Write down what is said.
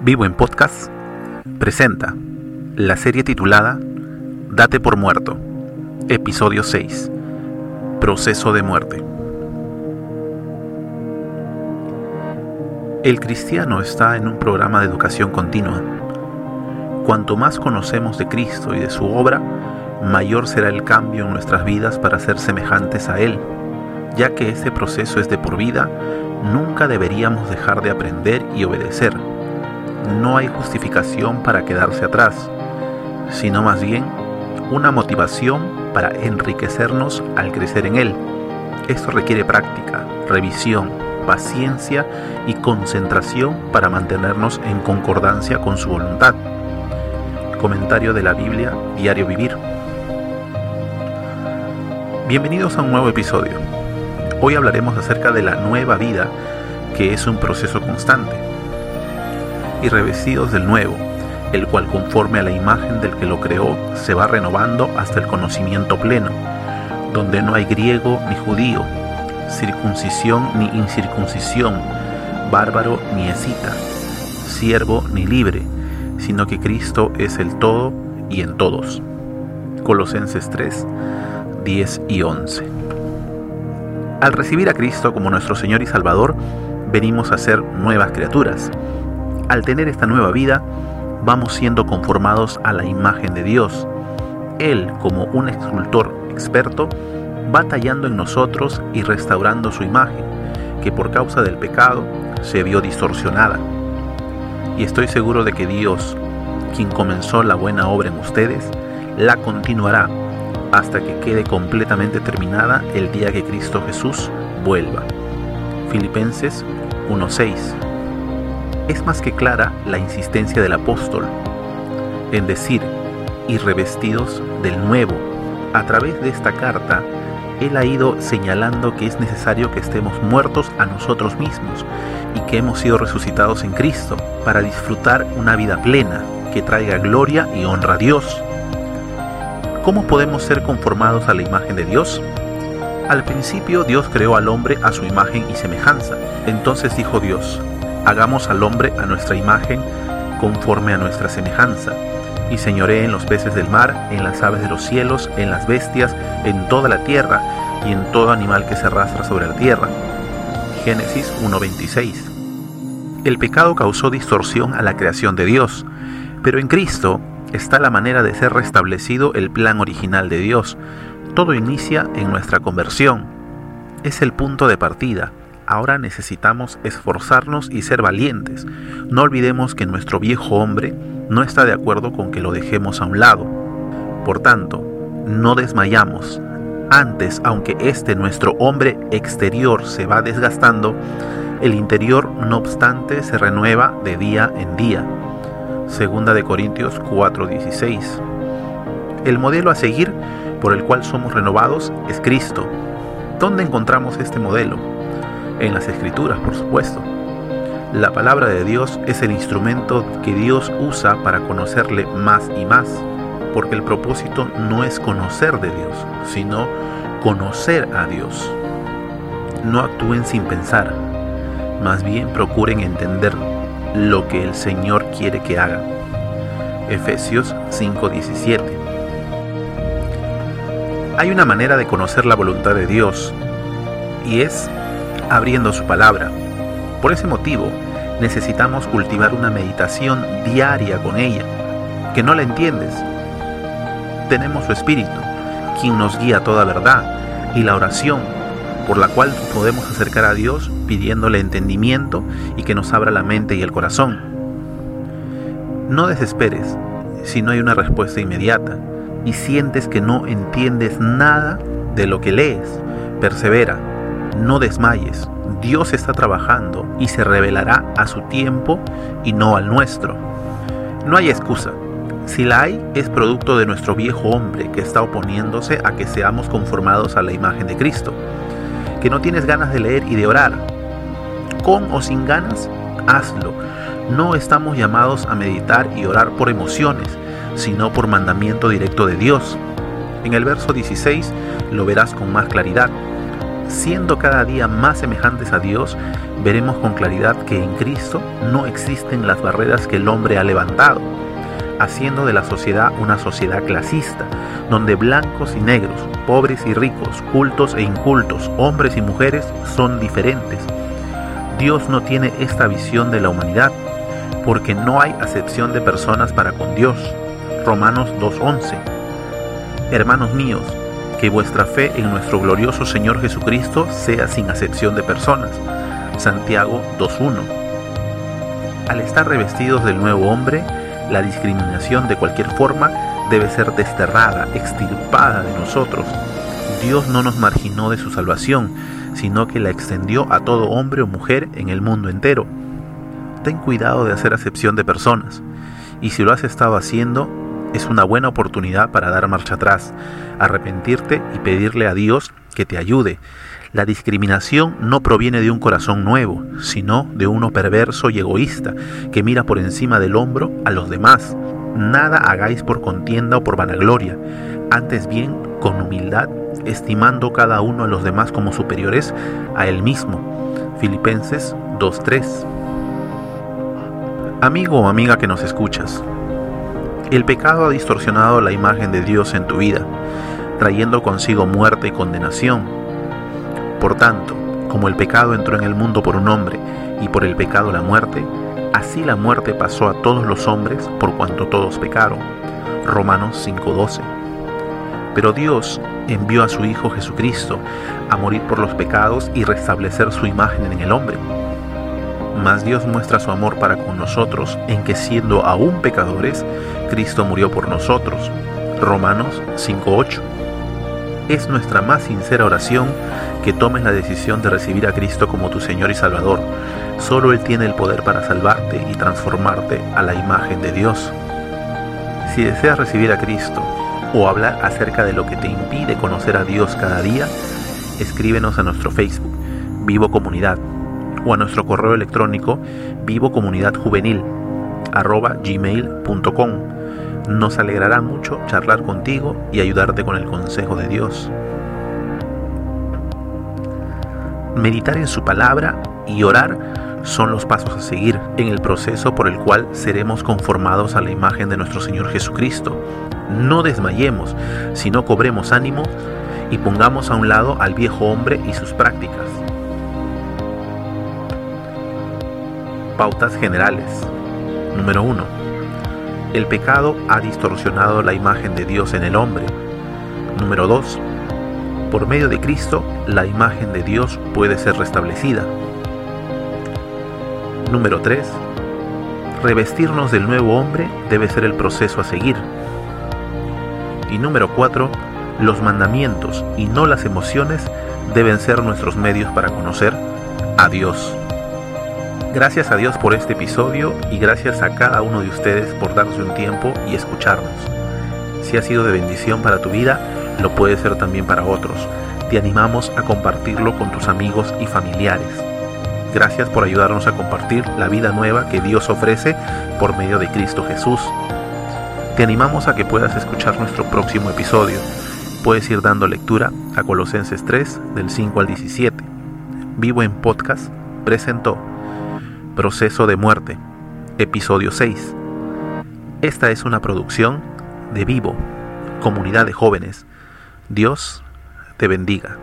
Vivo en Podcast presenta la serie titulada Date por muerto, episodio 6, Proceso de muerte. El cristiano está en un programa de educación continua. Cuanto más conocemos de Cristo y de su obra, mayor será el cambio en nuestras vidas para ser semejantes a Él. Ya que este proceso es de por vida, nunca deberíamos dejar de aprender y obedecer no hay justificación para quedarse atrás, sino más bien una motivación para enriquecernos al crecer en Él. Esto requiere práctica, revisión, paciencia y concentración para mantenernos en concordancia con su voluntad. Comentario de la Biblia, Diario Vivir. Bienvenidos a un nuevo episodio. Hoy hablaremos acerca de la nueva vida, que es un proceso constante y revestidos del nuevo, el cual conforme a la imagen del que lo creó se va renovando hasta el conocimiento pleno, donde no hay griego ni judío, circuncisión ni incircuncisión, bárbaro ni escita, siervo ni libre, sino que Cristo es el todo y en todos. Colosenses 3, 10 y 11. Al recibir a Cristo como nuestro Señor y Salvador, venimos a ser nuevas criaturas al tener esta nueva vida, vamos siendo conformados a la imagen de Dios. Él, como un escultor experto, va tallando en nosotros y restaurando su imagen, que por causa del pecado se vio distorsionada. Y estoy seguro de que Dios, quien comenzó la buena obra en ustedes, la continuará hasta que quede completamente terminada el día que Cristo Jesús vuelva. Filipenses 1.6 es más que clara la insistencia del apóstol en decir, y revestidos del nuevo. A través de esta carta, él ha ido señalando que es necesario que estemos muertos a nosotros mismos y que hemos sido resucitados en Cristo para disfrutar una vida plena que traiga gloria y honra a Dios. ¿Cómo podemos ser conformados a la imagen de Dios? Al principio Dios creó al hombre a su imagen y semejanza. Entonces dijo Dios, hagamos al hombre a nuestra imagen, conforme a nuestra semejanza, y señoree en los peces del mar, en las aves de los cielos, en las bestias, en toda la tierra, y en todo animal que se arrastra sobre la tierra. Génesis 1.26. El pecado causó distorsión a la creación de Dios, pero en Cristo está la manera de ser restablecido el plan original de Dios. Todo inicia en nuestra conversión. Es el punto de partida Ahora necesitamos esforzarnos y ser valientes. No olvidemos que nuestro viejo hombre no está de acuerdo con que lo dejemos a un lado. Por tanto, no desmayamos. Antes, aunque este nuestro hombre exterior se va desgastando, el interior no obstante se renueva de día en día. Segunda de Corintios 4:16. El modelo a seguir por el cual somos renovados es Cristo. ¿Dónde encontramos este modelo? En las escrituras, por supuesto. La palabra de Dios es el instrumento que Dios usa para conocerle más y más, porque el propósito no es conocer de Dios, sino conocer a Dios. No actúen sin pensar, más bien procuren entender lo que el Señor quiere que hagan. Efesios 5:17 Hay una manera de conocer la voluntad de Dios, y es abriendo su palabra. Por ese motivo, necesitamos cultivar una meditación diaria con ella, que no la entiendes. Tenemos su Espíritu, quien nos guía a toda verdad, y la oración, por la cual podemos acercar a Dios pidiéndole entendimiento y que nos abra la mente y el corazón. No desesperes si no hay una respuesta inmediata y sientes que no entiendes nada de lo que lees. Persevera, no desmayes. Dios está trabajando y se revelará a su tiempo y no al nuestro. No hay excusa. Si la hay, es producto de nuestro viejo hombre que está oponiéndose a que seamos conformados a la imagen de Cristo. Que no tienes ganas de leer y de orar. Con o sin ganas, hazlo. No estamos llamados a meditar y orar por emociones, sino por mandamiento directo de Dios. En el verso 16 lo verás con más claridad siendo cada día más semejantes a Dios, veremos con claridad que en Cristo no existen las barreras que el hombre ha levantado, haciendo de la sociedad una sociedad clasista, donde blancos y negros, pobres y ricos, cultos e incultos, hombres y mujeres son diferentes. Dios no tiene esta visión de la humanidad, porque no hay acepción de personas para con Dios. Romanos 2.11. Hermanos míos, que vuestra fe en nuestro glorioso Señor Jesucristo sea sin acepción de personas. Santiago 2.1. Al estar revestidos del nuevo hombre, la discriminación de cualquier forma debe ser desterrada, extirpada de nosotros. Dios no nos marginó de su salvación, sino que la extendió a todo hombre o mujer en el mundo entero. Ten cuidado de hacer acepción de personas, y si lo has estado haciendo, es una buena oportunidad para dar marcha atrás, arrepentirte y pedirle a Dios que te ayude. La discriminación no proviene de un corazón nuevo, sino de uno perverso y egoísta que mira por encima del hombro a los demás. Nada hagáis por contienda o por vanagloria, antes bien con humildad, estimando cada uno a los demás como superiores a él mismo. Filipenses 2.3 Amigo o amiga que nos escuchas, el pecado ha distorsionado la imagen de Dios en tu vida, trayendo consigo muerte y condenación. Por tanto, como el pecado entró en el mundo por un hombre y por el pecado la muerte, así la muerte pasó a todos los hombres por cuanto todos pecaron. Romanos 5:12. Pero Dios envió a su Hijo Jesucristo a morir por los pecados y restablecer su imagen en el hombre mas Dios muestra su amor para con nosotros en que siendo aún pecadores, Cristo murió por nosotros. Romanos 5.8. Es nuestra más sincera oración que tomes la decisión de recibir a Cristo como tu Señor y Salvador. Solo Él tiene el poder para salvarte y transformarte a la imagen de Dios. Si deseas recibir a Cristo o hablar acerca de lo que te impide conocer a Dios cada día, escríbenos a nuestro Facebook, Vivo Comunidad o a nuestro correo electrónico vivocomunidadjuvenil@gmail.com. Nos alegrará mucho charlar contigo y ayudarte con el consejo de Dios. Meditar en su palabra y orar son los pasos a seguir en el proceso por el cual seremos conformados a la imagen de nuestro Señor Jesucristo. No desmayemos, sino cobremos ánimo y pongamos a un lado al viejo hombre y sus prácticas Pautas generales. Número 1. El pecado ha distorsionado la imagen de Dios en el hombre. Número 2. Por medio de Cristo, la imagen de Dios puede ser restablecida. Número 3. Revestirnos del nuevo hombre debe ser el proceso a seguir. Y número 4. Los mandamientos y no las emociones deben ser nuestros medios para conocer a Dios. Gracias a Dios por este episodio y gracias a cada uno de ustedes por darnos un tiempo y escucharnos. Si ha sido de bendición para tu vida, lo puede ser también para otros. Te animamos a compartirlo con tus amigos y familiares. Gracias por ayudarnos a compartir la vida nueva que Dios ofrece por medio de Cristo Jesús. Te animamos a que puedas escuchar nuestro próximo episodio. Puedes ir dando lectura a Colosenses 3 del 5 al 17. Vivo en Podcast presentó Proceso de muerte, episodio 6. Esta es una producción de Vivo, comunidad de jóvenes. Dios te bendiga.